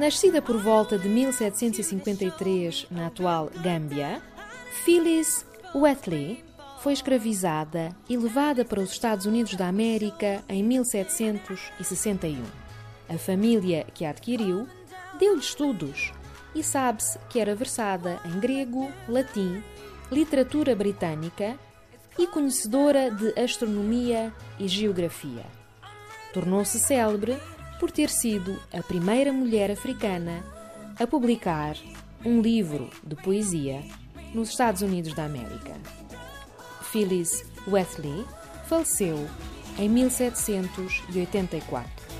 Nascida por volta de 1753 na atual Gâmbia, Phyllis Wheatley foi escravizada e levada para os Estados Unidos da América em 1761. A família que a adquiriu deu-lhe estudos e sabe-se que era versada em grego, latim, literatura britânica e conhecedora de astronomia e geografia. Tornou-se célebre por ter sido a primeira mulher africana a publicar um livro de poesia nos Estados Unidos da América. Phyllis Wheatley faleceu em 1784.